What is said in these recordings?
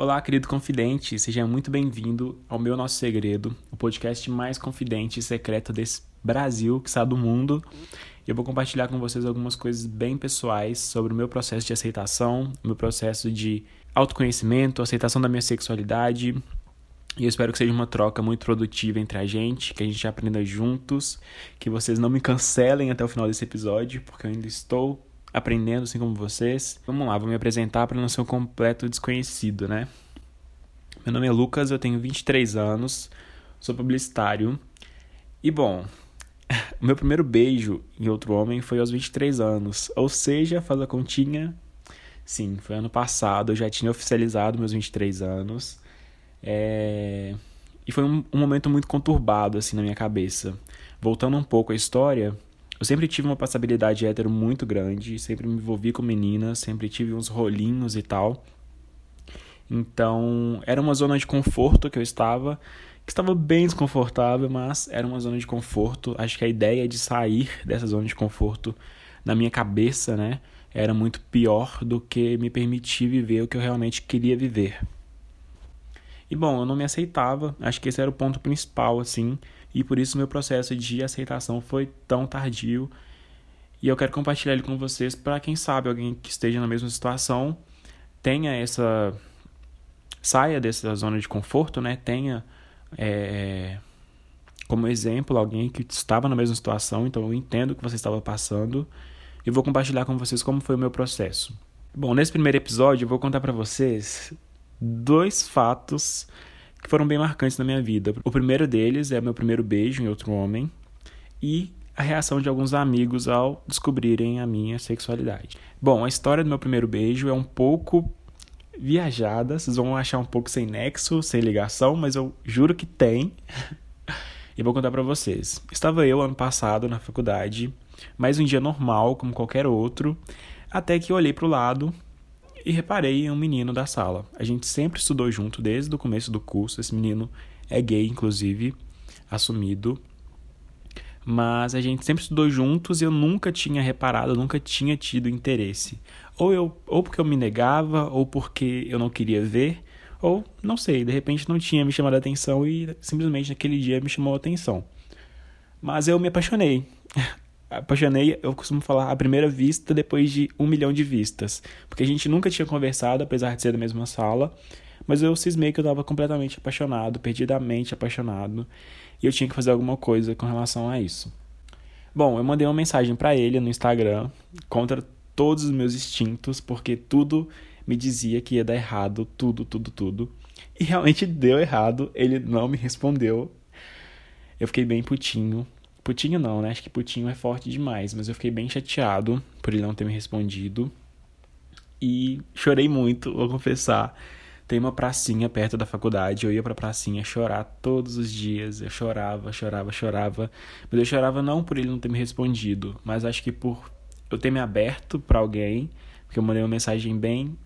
Olá, querido confidente, seja muito bem-vindo ao Meu Nosso Segredo, o podcast mais confidente e secreto desse Brasil, que está do mundo. Eu vou compartilhar com vocês algumas coisas bem pessoais sobre o meu processo de aceitação, o meu processo de autoconhecimento, aceitação da minha sexualidade. E eu espero que seja uma troca muito produtiva entre a gente, que a gente aprenda juntos, que vocês não me cancelem até o final desse episódio, porque eu ainda estou aprendendo assim como vocês. Vamos lá, vou me apresentar para não ser um completo desconhecido, né? Meu nome é Lucas, eu tenho 23 anos, sou publicitário. E bom, o meu primeiro beijo em outro homem foi aos 23 anos, ou seja, faz a continha. Sim, foi ano passado, eu já tinha oficializado meus 23 anos. É... E foi um, um momento muito conturbado assim na minha cabeça. Voltando um pouco à história, eu sempre tive uma passabilidade hétero muito grande, sempre me envolvi com meninas, sempre tive uns rolinhos e tal. Então, era uma zona de conforto que eu estava, que estava bem desconfortável, mas era uma zona de conforto. Acho que a ideia de sair dessa zona de conforto na minha cabeça, né, era muito pior do que me permitir viver o que eu realmente queria viver. E bom, eu não me aceitava, acho que esse era o ponto principal, assim e por isso meu processo de aceitação foi tão tardio. E eu quero compartilhar ele com vocês para quem sabe alguém que esteja na mesma situação tenha essa saia dessa zona de conforto, né? Tenha é, como exemplo alguém que estava na mesma situação, então eu entendo o que você estava passando e vou compartilhar com vocês como foi o meu processo. Bom, nesse primeiro episódio eu vou contar para vocês dois fatos que foram bem marcantes na minha vida. O primeiro deles é meu primeiro beijo em outro homem e a reação de alguns amigos ao descobrirem a minha sexualidade. Bom, a história do meu primeiro beijo é um pouco viajada, vocês vão achar um pouco sem nexo, sem ligação, mas eu juro que tem. e vou contar para vocês. Estava eu ano passado na faculdade, mais um dia normal, como qualquer outro, até que eu olhei para o lado e reparei em um menino da sala. A gente sempre estudou junto desde o começo do curso. Esse menino é gay, inclusive, assumido. Mas a gente sempre estudou juntos e eu nunca tinha reparado, nunca tinha tido interesse. Ou eu, ou porque eu me negava, ou porque eu não queria ver, ou não sei, de repente não tinha me chamado a atenção e simplesmente naquele dia me chamou a atenção. Mas eu me apaixonei apaixonei, eu costumo falar, à primeira vista depois de um milhão de vistas. Porque a gente nunca tinha conversado, apesar de ser da mesma sala. Mas eu cismei que eu estava completamente apaixonado, perdidamente apaixonado. E eu tinha que fazer alguma coisa com relação a isso. Bom, eu mandei uma mensagem para ele no Instagram, contra todos os meus instintos, porque tudo me dizia que ia dar errado, tudo, tudo, tudo. E realmente deu errado, ele não me respondeu. Eu fiquei bem putinho, Putinho não, né? Acho que Putinho é forte demais, mas eu fiquei bem chateado por ele não ter me respondido. E chorei muito, vou confessar. Tem uma pracinha perto da faculdade, eu ia pra pracinha chorar todos os dias. Eu chorava, chorava, chorava. Mas eu chorava não por ele não ter me respondido, mas acho que por eu ter me aberto para alguém, porque eu mandei uma mensagem bem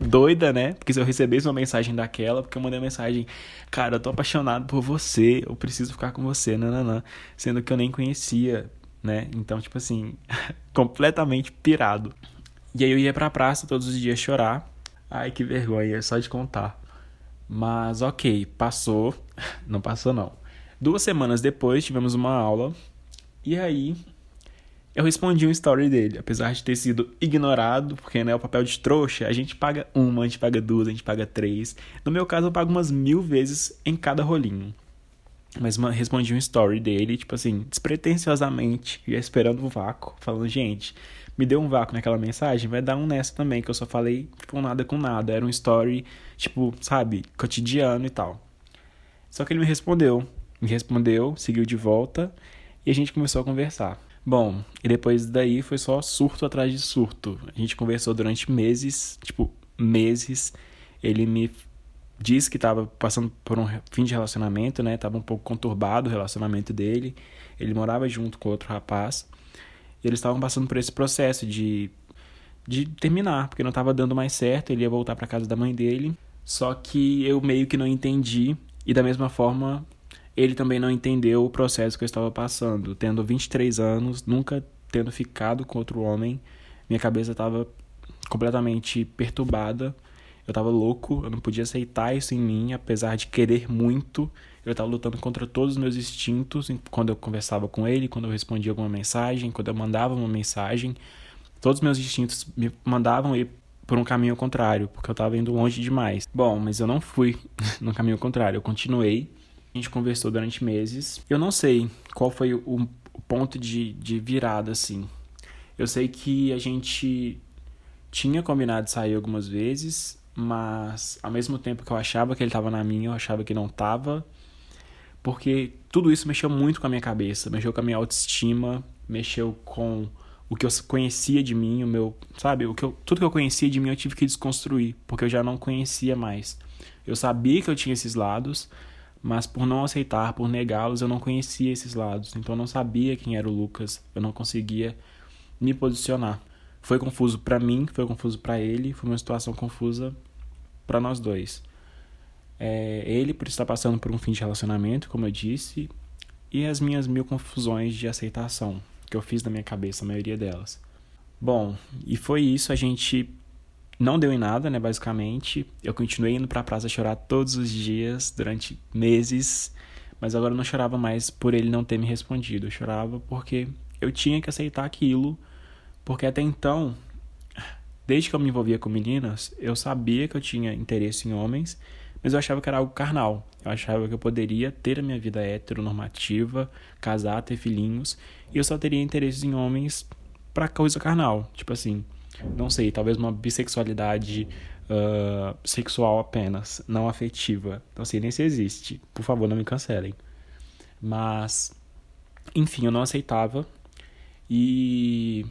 doida, né? Porque se eu recebesse uma mensagem daquela, porque eu mandei uma mensagem, cara, eu tô apaixonado por você, eu preciso ficar com você, nananã, sendo que eu nem conhecia, né? Então, tipo assim, completamente pirado. E aí eu ia pra praça todos os dias chorar. Ai, que vergonha, só de contar. Mas ok, passou. Não passou não. Duas semanas depois tivemos uma aula. E aí eu respondi um story dele, apesar de ter sido ignorado, porque né, o papel de trouxa, a gente paga uma, a gente paga duas, a gente paga três. No meu caso, eu pago umas mil vezes em cada rolinho. Mas respondi um story dele, tipo assim, despretensiosamente, ia esperando o vácuo, falando, gente, me deu um vácuo naquela mensagem, vai dar um nessa também, que eu só falei, tipo, nada com nada. Era um story, tipo, sabe, cotidiano e tal. Só que ele me respondeu. Me respondeu, seguiu de volta e a gente começou a conversar. Bom, e depois daí foi só surto atrás de surto. A gente conversou durante meses, tipo, meses. Ele me disse que estava passando por um fim de relacionamento, né? Tava um pouco conturbado o relacionamento dele. Ele morava junto com outro rapaz. E eles estavam passando por esse processo de de terminar, porque não estava dando mais certo, ele ia voltar para casa da mãe dele. Só que eu meio que não entendi e da mesma forma ele também não entendeu o processo que eu estava passando. Tendo 23 anos, nunca tendo ficado com outro homem, minha cabeça estava completamente perturbada. Eu tava louco, eu não podia aceitar isso em mim, apesar de querer muito. Eu tava lutando contra todos os meus instintos quando eu conversava com ele, quando eu respondia alguma mensagem, quando eu mandava uma mensagem. Todos os meus instintos me mandavam ir por um caminho contrário, porque eu tava indo longe demais. Bom, mas eu não fui no caminho contrário, eu continuei. A gente conversou durante meses. Eu não sei qual foi o, ponto de, de virada, assim. Eu sei que a gente tinha combinado de sair algumas vezes, mas ao mesmo tempo que eu achava que ele estava na minha, eu achava que não estava, porque tudo isso mexeu muito com a minha cabeça, mexeu com a minha autoestima, mexeu com o que eu conhecia de mim, o meu, sabe, o que eu, tudo que eu conhecia de mim eu tive que desconstruir, porque eu já não conhecia mais. Eu sabia que eu tinha esses lados, mas por não aceitar, por negá-los, eu não conhecia esses lados. Então eu não sabia quem era o Lucas, eu não conseguia me posicionar. Foi confuso para mim, foi confuso para ele, foi uma situação confusa para nós dois. É, ele por estar passando por um fim de relacionamento, como eu disse, e as minhas mil confusões de aceitação que eu fiz na minha cabeça, a maioria delas. Bom, e foi isso, a gente não deu em nada, né, basicamente. Eu continuei indo pra praça chorar todos os dias, durante meses, mas agora eu não chorava mais por ele não ter me respondido. Eu chorava porque eu tinha que aceitar aquilo, porque até então Desde que eu me envolvia com meninas, eu sabia que eu tinha interesse em homens, mas eu achava que era algo carnal. Eu achava que eu poderia ter a minha vida heteronormativa, casar, ter filhinhos, e eu só teria interesses em homens para coisa carnal. Tipo assim, não sei, talvez uma bissexualidade uh, sexual apenas, não afetiva. Não sei nem se existe. Por favor, não me cancelem. Mas, enfim, eu não aceitava. E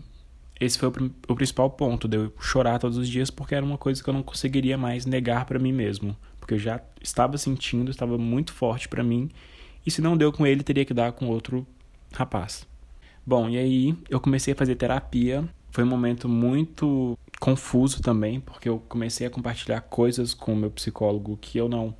esse foi o, o, principal ponto de eu chorar todos os dias porque era uma coisa que eu não conseguiria mais negar para mim mesmo, porque eu já estava sentindo, estava muito forte para mim, e se não deu com ele, teria que dar com outro rapaz. Bom, e aí eu comecei a fazer terapia. Foi um momento muito confuso também, porque eu comecei a compartilhar coisas com o meu psicólogo que eu não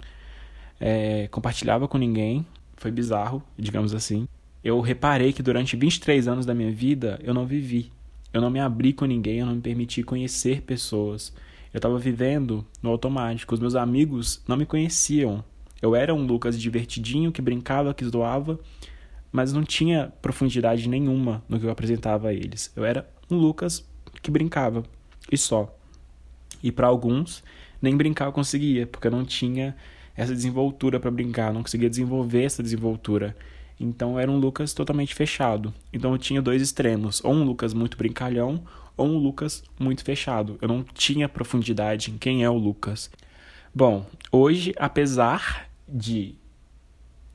é, compartilhava com ninguém. Foi bizarro, digamos assim. Eu reparei que durante 23 anos da minha vida eu não vivi eu não me abri com ninguém, eu não me permiti conhecer pessoas. Eu estava vivendo no automático. Os meus amigos não me conheciam. Eu era um Lucas divertidinho que brincava, que zoava, mas não tinha profundidade nenhuma no que eu apresentava a eles. Eu era um Lucas que brincava e só. E para alguns, nem brincar eu conseguia, porque eu não tinha essa desenvoltura para brincar, não conseguia desenvolver essa desenvoltura. Então era um Lucas totalmente fechado. Então eu tinha dois extremos, ou um Lucas muito brincalhão, ou um Lucas muito fechado. Eu não tinha profundidade em quem é o Lucas. Bom, hoje, apesar de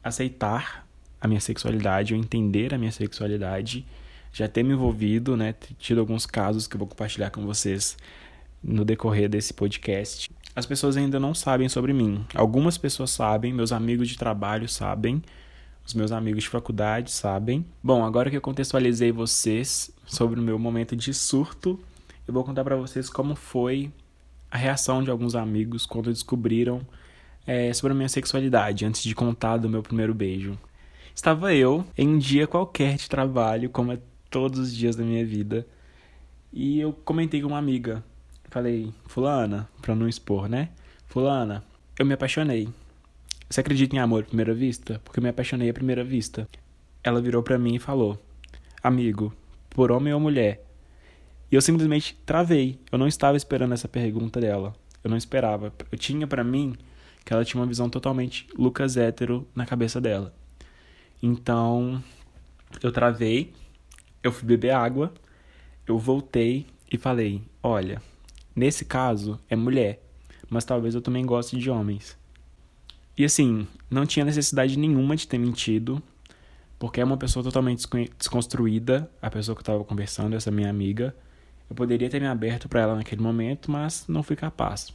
aceitar a minha sexualidade, ou entender a minha sexualidade, já ter me envolvido, né, tido alguns casos que eu vou compartilhar com vocês no decorrer desse podcast. As pessoas ainda não sabem sobre mim. Algumas pessoas sabem, meus amigos de trabalho sabem, os meus amigos de faculdade sabem. Bom, agora que eu contextualizei vocês sobre o meu momento de surto, eu vou contar para vocês como foi a reação de alguns amigos quando descobriram é, sobre a minha sexualidade antes de contar do meu primeiro beijo. Estava eu em um dia qualquer de trabalho, como é todos os dias da minha vida, e eu comentei com uma amiga. Falei, Fulana, pra não expor, né? Fulana, eu me apaixonei. Você acredita em amor à primeira vista? Porque eu me apaixonei à primeira vista. Ela virou para mim e falou: Amigo, por homem ou mulher? E eu simplesmente travei. Eu não estava esperando essa pergunta dela. Eu não esperava. Eu tinha para mim que ela tinha uma visão totalmente Lucas hétero na cabeça dela. Então, eu travei, eu fui beber água, eu voltei e falei: Olha, nesse caso é mulher, mas talvez eu também goste de homens. E assim, não tinha necessidade nenhuma de ter mentido, porque é uma pessoa totalmente desconstruída, a pessoa que eu estava conversando, essa minha amiga. Eu poderia ter me aberto para ela naquele momento, mas não fui capaz.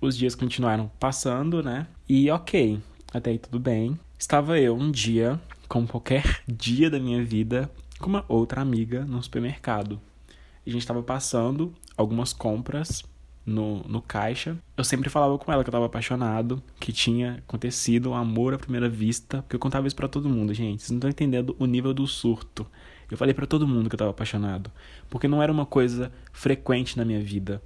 Os dias continuaram passando, né? E ok, até aí tudo bem. Estava eu um dia, como qualquer dia da minha vida, com uma outra amiga no supermercado. A gente estava passando algumas compras no, no caixa. Eu sempre falava com ela que eu tava apaixonado, que tinha acontecido um amor à primeira vista, porque eu contava isso para todo mundo, gente. Vocês não estão entendendo o nível do surto. Eu falei para todo mundo que eu tava apaixonado, porque não era uma coisa frequente na minha vida.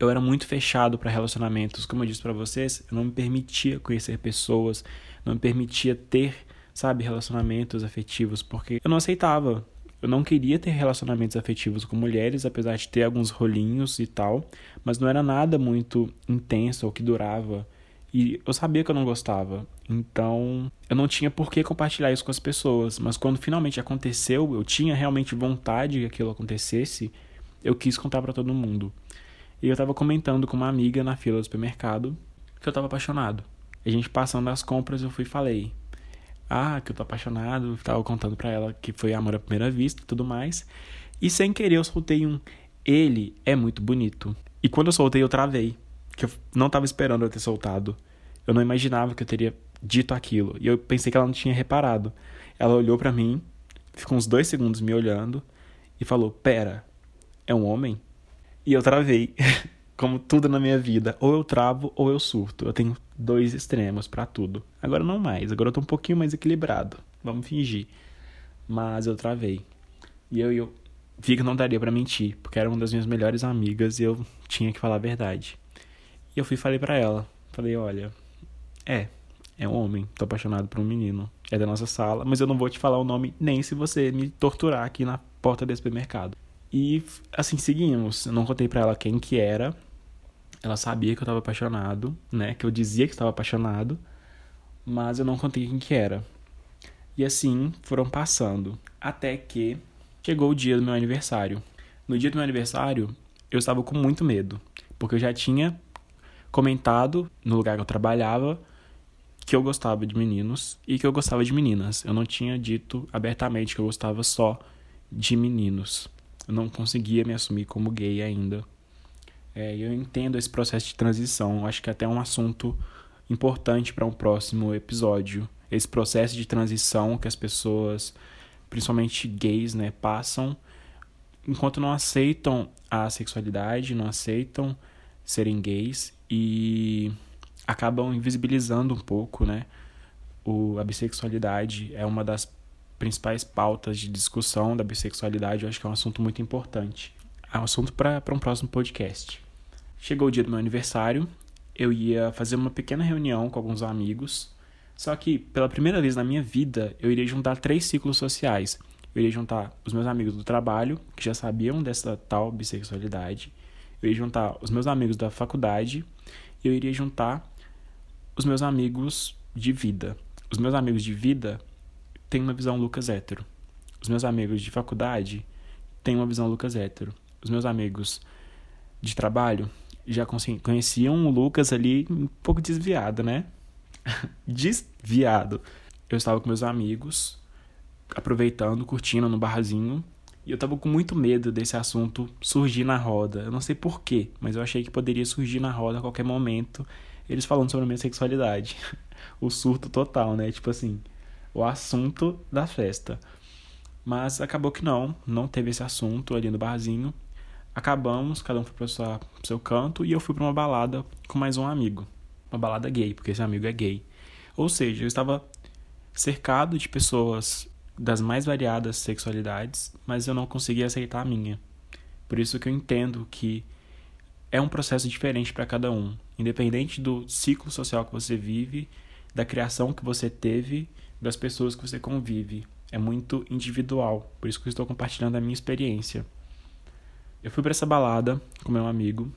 eu era muito fechado para relacionamentos. Como eu disse para vocês, eu não me permitia conhecer pessoas, não me permitia ter, sabe, relacionamentos afetivos, porque eu não aceitava. Eu não queria ter relacionamentos afetivos com mulheres, apesar de ter alguns rolinhos e tal, mas não era nada muito intenso ou que durava. E eu sabia que eu não gostava. Então, eu não tinha por que compartilhar isso com as pessoas. Mas quando finalmente aconteceu, eu tinha realmente vontade que aquilo acontecesse, eu quis contar para todo mundo. E eu tava comentando com uma amiga na fila do supermercado que eu tava apaixonado. E a gente passando as compras, eu fui e falei: Ah, que eu tô apaixonado. Tava contando pra ela que foi amor à primeira vista e tudo mais. E sem querer eu soltei um: Ele é muito bonito. E quando eu soltei, eu travei. Que eu não tava esperando eu ter soltado. Eu não imaginava que eu teria dito aquilo. E eu pensei que ela não tinha reparado. Ela olhou para mim, ficou uns dois segundos me olhando e falou: Pera, é um homem? E eu travei. Como tudo na minha vida, ou eu travo ou eu surto. Eu tenho dois extremos para tudo. Agora não mais, agora eu tô um pouquinho mais equilibrado. Vamos fingir. Mas eu travei. E eu, eu vi que não daria para mentir, porque era uma das minhas melhores amigas e eu tinha que falar a verdade. E eu fui e falei para ela. Falei, olha, é, é um homem, tô apaixonado por um menino. É da nossa sala, mas eu não vou te falar o nome nem se você me torturar aqui na porta desse supermercado. E assim, seguimos. Eu não contei para ela quem que era. Ela sabia que eu tava apaixonado, né? Que eu dizia que estava apaixonado, mas eu não contei quem que era. E assim foram passando, até que chegou o dia do meu aniversário. No dia do meu aniversário, eu estava com muito medo, porque eu já tinha comentado no lugar que eu trabalhava que eu gostava de meninos e que eu gostava de meninas. Eu não tinha dito abertamente que eu gostava só de meninos eu não conseguia me assumir como gay ainda. É, eu entendo esse processo de transição, acho que é até um assunto importante para um próximo episódio. Esse processo de transição que as pessoas, principalmente gays, né, passam enquanto não aceitam a sexualidade, não aceitam serem gays e acabam invisibilizando um pouco, né? O, a bissexualidade é uma das principais pautas de discussão da bissexualidade, eu acho que é um assunto muito importante. É um assunto para um próximo podcast. Chegou o dia do meu aniversário, eu ia fazer uma pequena reunião com alguns amigos, só que pela primeira vez na minha vida eu iria juntar três ciclos sociais. Eu iria juntar os meus amigos do trabalho, que já sabiam dessa tal bissexualidade, eu iria juntar os meus amigos da faculdade, e eu iria juntar os meus amigos de vida. Os meus amigos de vida tem uma visão Lucas hétero. Os meus amigos de faculdade têm uma visão Lucas hétero. Os meus amigos de trabalho já conheciam o Lucas ali um pouco desviado, né? desviado. Eu estava com meus amigos, aproveitando, curtindo no barrazinho, e eu tava com muito medo desse assunto surgir na roda. Eu não sei porquê, mas eu achei que poderia surgir na roda a qualquer momento, eles falando sobre a minha sexualidade. o surto total, né? Tipo assim, o assunto da festa. Mas acabou que não, não teve esse assunto ali no barzinho. Acabamos, cada um foi para o seu canto e eu fui para uma balada com mais um amigo. Uma balada gay, porque esse amigo é gay. Ou seja, eu estava cercado de pessoas das mais variadas sexualidades, mas eu não conseguia aceitar a minha. Por isso que eu entendo que é um processo diferente para cada um, independente do ciclo social que você vive, da criação que você teve das pessoas que você convive. É muito individual, por isso que eu estou compartilhando a minha experiência. Eu fui para essa balada com meu amigo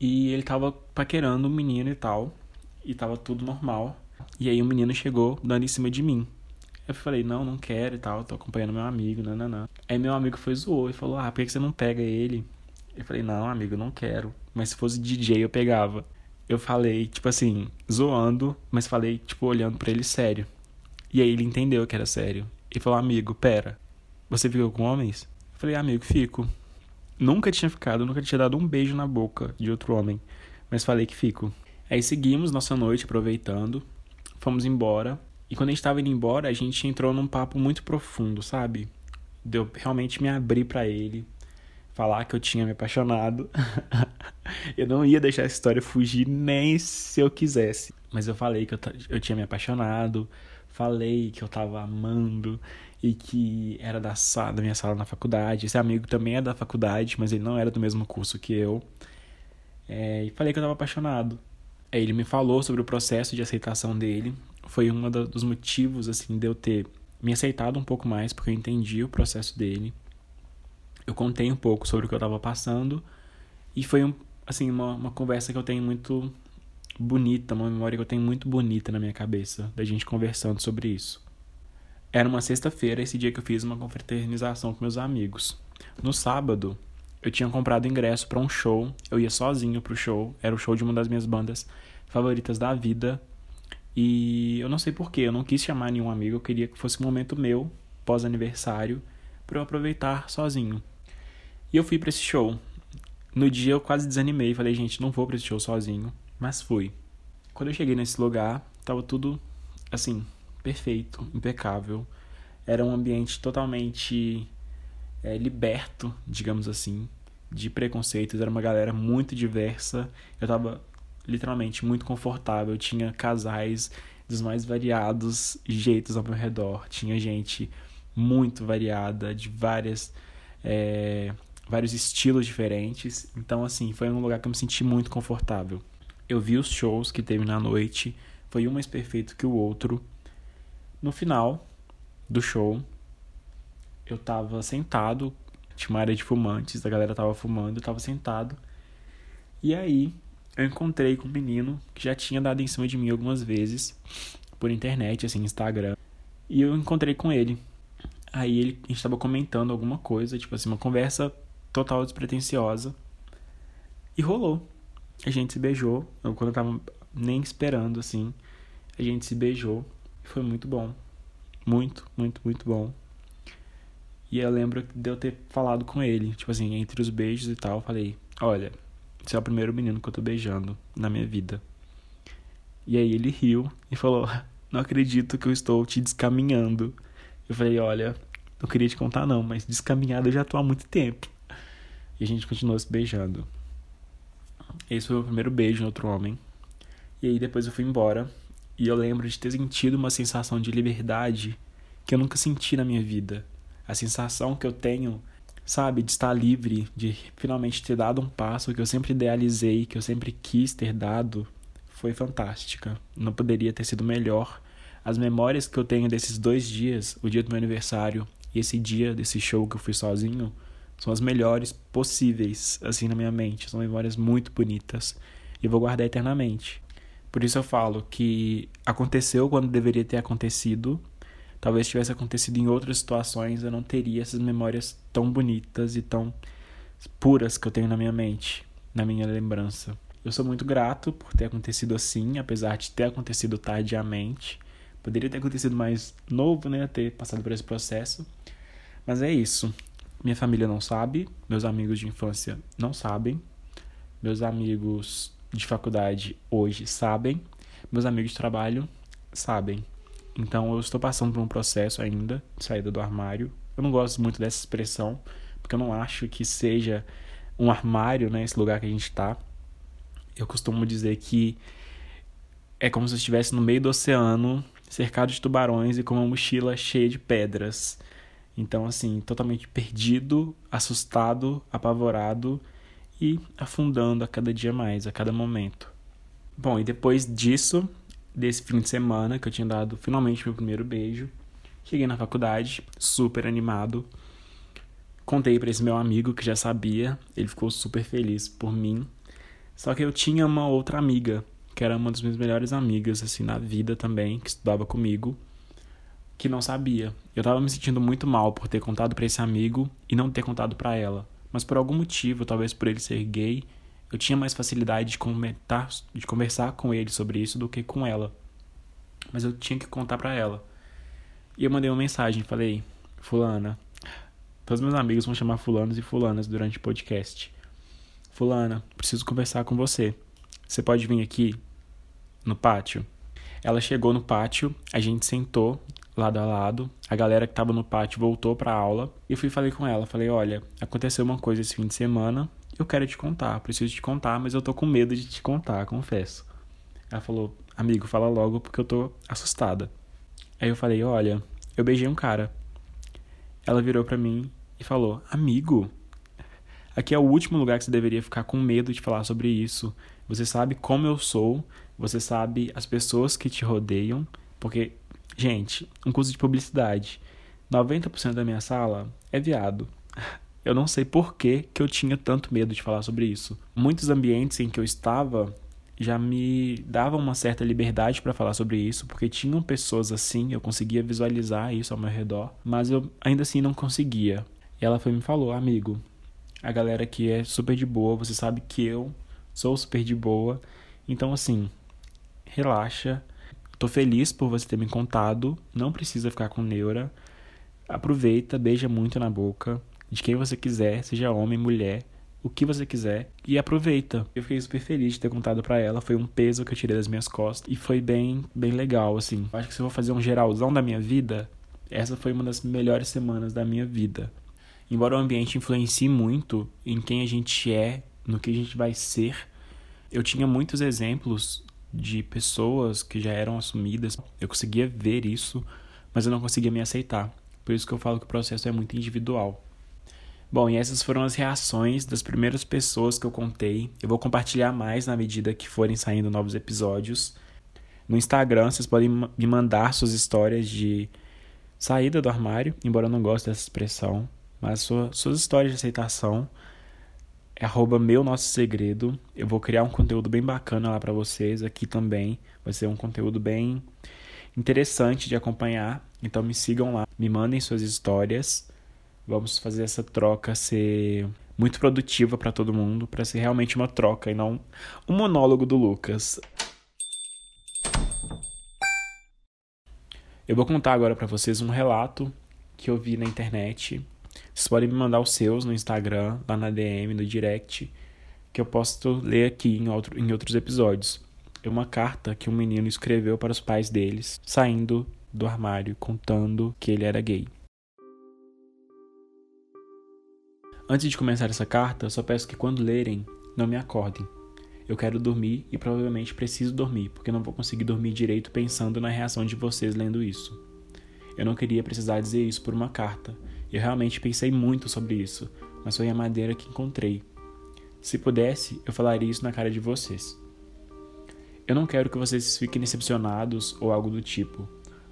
e ele tava paquerando um menino e tal, e tava tudo normal. E aí o menino chegou dando em cima de mim. Eu falei, não, não quero e tal, tô acompanhando meu amigo, nananã. Aí meu amigo foi zoou e falou, ah, por que você não pega ele? Eu falei, não, amigo, não quero. Mas se fosse DJ eu pegava eu falei, tipo assim, zoando, mas falei, tipo, olhando para ele sério. E aí ele entendeu que era sério. E falou, amigo, pera, você ficou com homens? Eu falei, amigo, fico. Nunca tinha ficado, nunca tinha dado um beijo na boca de outro homem. Mas falei que fico. Aí seguimos nossa noite aproveitando, fomos embora. E quando a gente tava indo embora, a gente entrou num papo muito profundo, sabe? Deu realmente me abrir para ele, falar que eu tinha me apaixonado. eu não ia deixar essa história fugir nem se eu quisesse. Mas eu falei que eu, eu tinha me apaixonado, falei que eu tava amando e que era da, da minha sala na faculdade. Esse amigo também é da faculdade, mas ele não era do mesmo curso que eu. É, e falei que eu estava apaixonado. Aí ele me falou sobre o processo de aceitação dele. Foi um dos motivos, assim, de eu ter me aceitado um pouco mais, porque eu entendi o processo dele. Eu contei um pouco sobre o que eu estava passando. E foi, um, assim, uma, uma conversa que eu tenho muito bonita, uma memória que eu tenho muito bonita na minha cabeça, da gente conversando sobre isso. Era uma sexta-feira, esse dia que eu fiz uma confraternização com meus amigos. No sábado, eu tinha comprado ingresso para um show, eu ia sozinho pro show, era o show de uma das minhas bandas favoritas da vida. E eu não sei porquê, eu não quis chamar nenhum amigo, eu queria que fosse um momento meu, pós-aniversário, para eu aproveitar sozinho. E eu fui para esse show. No dia eu quase desanimei, falei, gente, não vou para esse show sozinho, mas fui. Quando eu cheguei nesse lugar, tava tudo assim, perfeito, impecável. Era um ambiente totalmente é, liberto, digamos assim, de preconceitos. Era uma galera muito diversa. Eu tava literalmente muito confortável. Tinha casais dos mais variados jeitos ao meu redor. Tinha gente muito variada, de várias. É, vários estilos diferentes. Então, assim, foi um lugar que eu me senti muito confortável. Eu vi os shows que teve na noite, foi um mais perfeito que o outro. No final do show, eu tava sentado, tinha uma área de fumantes, a galera tava fumando, eu tava sentado. E aí eu encontrei com um menino que já tinha dado em cima de mim algumas vezes por internet, assim, Instagram. E eu encontrei com ele. Aí ele, a gente tava comentando alguma coisa, tipo assim, uma conversa total despretensiosa. E rolou. A gente se beijou. Eu, quando eu tava nem esperando, assim, a gente se beijou. Foi muito bom. Muito, muito, muito bom. E eu lembro de eu ter falado com ele, tipo assim, entre os beijos e tal, eu falei: Olha, você é o primeiro menino que eu tô beijando na minha vida. E aí ele riu e falou: Não acredito que eu estou te descaminhando. Eu falei: Olha, não queria te contar não, mas descaminhado eu já tô há muito tempo. E a gente continuou se beijando. Esse foi o meu primeiro beijo em outro homem. E aí depois eu fui embora. E eu lembro de ter sentido uma sensação de liberdade que eu nunca senti na minha vida a sensação que eu tenho, sabe, de estar livre, de finalmente ter dado um passo que eu sempre idealizei, que eu sempre quis ter dado, foi fantástica. Não poderia ter sido melhor. As memórias que eu tenho desses dois dias, o dia do meu aniversário e esse dia desse show que eu fui sozinho, são as melhores possíveis, assim, na minha mente. São memórias muito bonitas e vou guardar eternamente. Por isso eu falo que aconteceu quando deveria ter acontecido, talvez tivesse acontecido em outras situações, eu não teria essas memórias tão bonitas e tão puras que eu tenho na minha mente, na minha lembrança. Eu sou muito grato por ter acontecido assim, apesar de ter acontecido tardiamente. Poderia ter acontecido mais novo, né, ter passado por esse processo. Mas é isso. Minha família não sabe, meus amigos de infância não sabem, meus amigos de faculdade hoje sabem, meus amigos de trabalho sabem. Então eu estou passando por um processo ainda de saída do armário. Eu não gosto muito dessa expressão, porque eu não acho que seja um armário, né, esse lugar que a gente está. Eu costumo dizer que é como se eu estivesse no meio do oceano, cercado de tubarões e com uma mochila cheia de pedras. Então, assim, totalmente perdido, assustado, apavorado e afundando a cada dia mais, a cada momento. Bom, e depois disso, desse fim de semana que eu tinha dado finalmente meu primeiro beijo. Cheguei na faculdade, super animado. Contei para esse meu amigo que já sabia, ele ficou super feliz por mim. Só que eu tinha uma outra amiga, que era uma das minhas melhores amigas assim na vida também, que estudava comigo, que não sabia. Eu tava me sentindo muito mal por ter contado para esse amigo e não ter contado para ela. Mas por algum motivo, talvez por ele ser gay, eu tinha mais facilidade de comentar, de conversar com ele sobre isso do que com ela. Mas eu tinha que contar para ela. E eu mandei uma mensagem, falei: "Fulana, todos meus amigos vão chamar fulanos e fulanas durante o podcast. Fulana, preciso conversar com você. Você pode vir aqui no pátio?" Ela chegou no pátio, a gente sentou lado a lado. A galera que tava no pátio voltou pra aula. E eu fui falei com ela, falei: "Olha, aconteceu uma coisa esse fim de semana eu quero te contar, preciso te contar, mas eu tô com medo de te contar, confesso. Ela falou, amigo, fala logo porque eu tô assustada. Aí eu falei, olha, eu beijei um cara. Ela virou pra mim e falou, amigo? aqui é o último lugar que você deveria ficar com medo de falar sobre isso. Você sabe como eu sou, você sabe as pessoas que te rodeiam, porque, gente, um curso de publicidade, 90% da minha sala é viado. Eu não sei por que, que eu tinha tanto medo de falar sobre isso. Muitos ambientes em que eu estava já me davam uma certa liberdade para falar sobre isso, porque tinham pessoas assim, eu conseguia visualizar isso ao meu redor, mas eu ainda assim não conseguia. E ela foi me falou, amigo, a galera aqui é super de boa, você sabe que eu sou super de boa, então assim, relaxa. Tô feliz por você ter me contado, não precisa ficar com neura. Aproveita, beija muito na boca de quem você quiser, seja homem, mulher, o que você quiser e aproveita. Eu fiquei super feliz de ter contado para ela, foi um peso que eu tirei das minhas costas e foi bem, bem legal assim. acho que se eu vou fazer um geralzão da minha vida, essa foi uma das melhores semanas da minha vida. Embora o ambiente influencie muito em quem a gente é, no que a gente vai ser, eu tinha muitos exemplos de pessoas que já eram assumidas. Eu conseguia ver isso, mas eu não conseguia me aceitar. Por isso que eu falo que o processo é muito individual. Bom, e essas foram as reações das primeiras pessoas que eu contei. Eu vou compartilhar mais na medida que forem saindo novos episódios. No Instagram, vocês podem me mandar suas histórias de saída do armário, embora eu não goste dessa expressão, mas suas histórias de aceitação. É arroba meu nosso segredo. Eu vou criar um conteúdo bem bacana lá para vocês aqui também. Vai ser um conteúdo bem interessante de acompanhar. Então me sigam lá, me mandem suas histórias. Vamos fazer essa troca ser muito produtiva para todo mundo, para ser realmente uma troca e não um monólogo do Lucas. Eu vou contar agora para vocês um relato que eu vi na internet. Vocês podem me mandar os seus no Instagram, lá na DM, no direct, que eu posso ler aqui em, outro, em outros episódios. É uma carta que um menino escreveu para os pais deles, saindo do armário, contando que ele era gay. Antes de começar essa carta, só peço que quando lerem, não me acordem. Eu quero dormir e provavelmente preciso dormir, porque não vou conseguir dormir direito pensando na reação de vocês lendo isso. Eu não queria precisar dizer isso por uma carta. Eu realmente pensei muito sobre isso, mas foi a madeira que encontrei. Se pudesse, eu falaria isso na cara de vocês. Eu não quero que vocês fiquem decepcionados ou algo do tipo,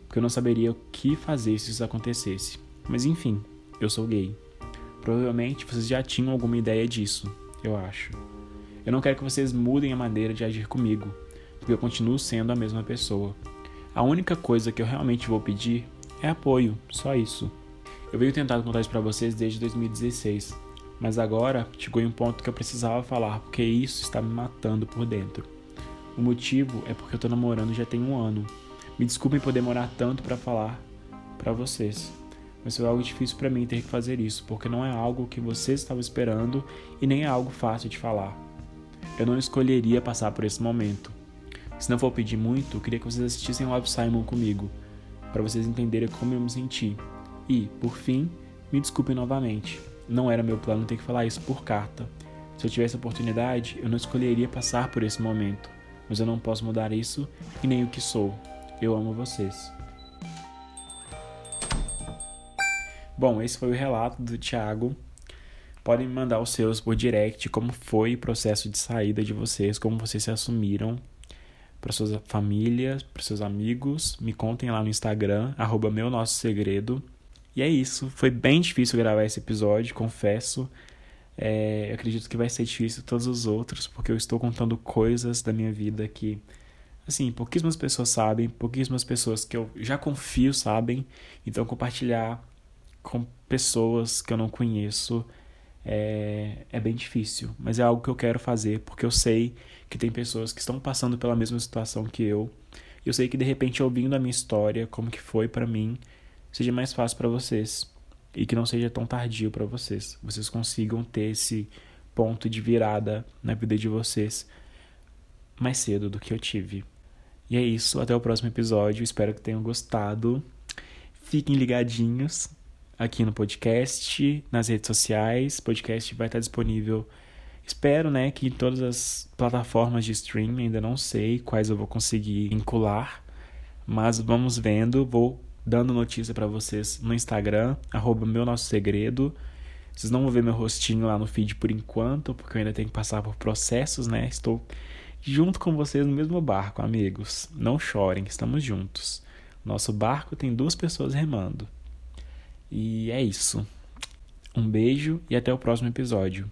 porque eu não saberia o que fazer se isso acontecesse. Mas enfim, eu sou gay. Provavelmente vocês já tinham alguma ideia disso, eu acho. Eu não quero que vocês mudem a maneira de agir comigo, porque eu continuo sendo a mesma pessoa. A única coisa que eu realmente vou pedir é apoio, só isso. Eu venho tentando contar isso pra vocês desde 2016, mas agora chegou em um ponto que eu precisava falar, porque isso está me matando por dentro. O motivo é porque eu tô namorando já tem um ano. Me desculpem por demorar tanto para falar para vocês mas foi algo difícil para mim ter que fazer isso, porque não é algo que vocês estavam esperando e nem é algo fácil de falar. Eu não escolheria passar por esse momento. Se não for pedir muito, eu queria que vocês assistissem ao Love Simon comigo, para vocês entenderem como eu me senti. E, por fim, me desculpem novamente. Não era meu plano ter que falar isso por carta. Se eu tivesse a oportunidade, eu não escolheria passar por esse momento, mas eu não posso mudar isso e nem o que sou. Eu amo vocês. Bom, esse foi o relato do Thiago. Podem me mandar os seus por direct, como foi o processo de saída de vocês, como vocês se assumiram para suas famílias, para seus amigos. Me contem lá no Instagram, arroba meu nosso segredo. E é isso. Foi bem difícil gravar esse episódio, confesso. É, acredito que vai ser difícil todos os outros, porque eu estou contando coisas da minha vida que, assim, pouquíssimas pessoas sabem, pouquíssimas pessoas que eu já confio sabem. Então, compartilhar com pessoas que eu não conheço é, é bem difícil, mas é algo que eu quero fazer porque eu sei que tem pessoas que estão passando pela mesma situação que eu. E eu sei que de repente ouvindo a minha história, como que foi para mim, seja mais fácil para vocês e que não seja tão tardio para vocês. Vocês consigam ter esse ponto de virada na vida de vocês mais cedo do que eu tive. E é isso, até o próximo episódio. Espero que tenham gostado. Fiquem ligadinhos aqui no podcast, nas redes sociais. O podcast vai estar disponível, espero, né, que em todas as plataformas de streaming. Ainda não sei quais eu vou conseguir vincular, mas vamos vendo. Vou dando notícia para vocês no Instagram, arroba meu nosso segredo. Vocês não vão ver meu rostinho lá no feed por enquanto, porque eu ainda tenho que passar por processos, né? Estou junto com vocês no mesmo barco, amigos. Não chorem, estamos juntos. Nosso barco tem duas pessoas remando. E é isso. Um beijo e até o próximo episódio.